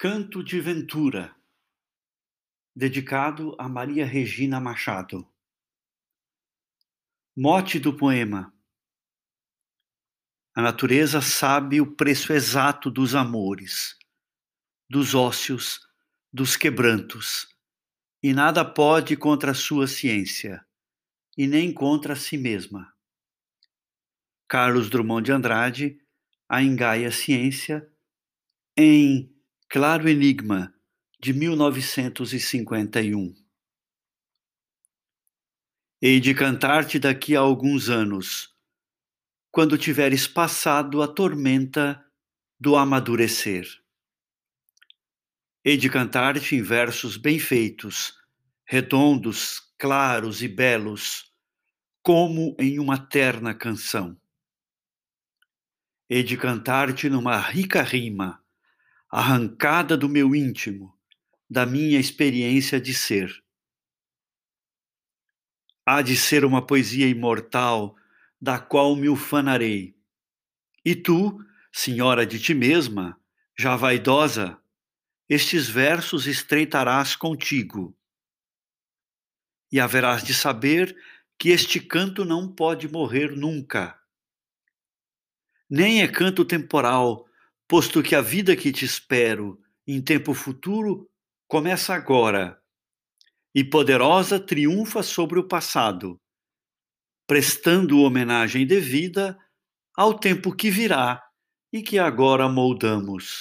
Canto de Ventura, dedicado a Maria Regina Machado. Mote do poema: A natureza sabe o preço exato dos amores, dos ócios, dos quebrantos, e nada pode contra a sua ciência, e nem contra si mesma. Carlos Drummond de Andrade, A Engaia Ciência, em Claro Enigma, de 1951. Hei de cantar-te daqui a alguns anos, quando tiveres passado a tormenta do amadurecer. Hei de cantar-te em versos bem feitos, redondos, claros e belos, como em uma terna canção. Hei de cantar-te numa rica rima, arrancada do meu íntimo, da minha experiência de ser. Há de ser uma poesia imortal, da qual me ufanarei. E tu, senhora de ti mesma, já vaidosa, estes versos estreitarás contigo. E haverás de saber que este canto não pode morrer nunca. Nem é canto temporal, posto que a vida que te espero em tempo futuro começa agora e poderosa triunfa sobre o passado, prestando homenagem devida ao tempo que virá e que agora moldamos.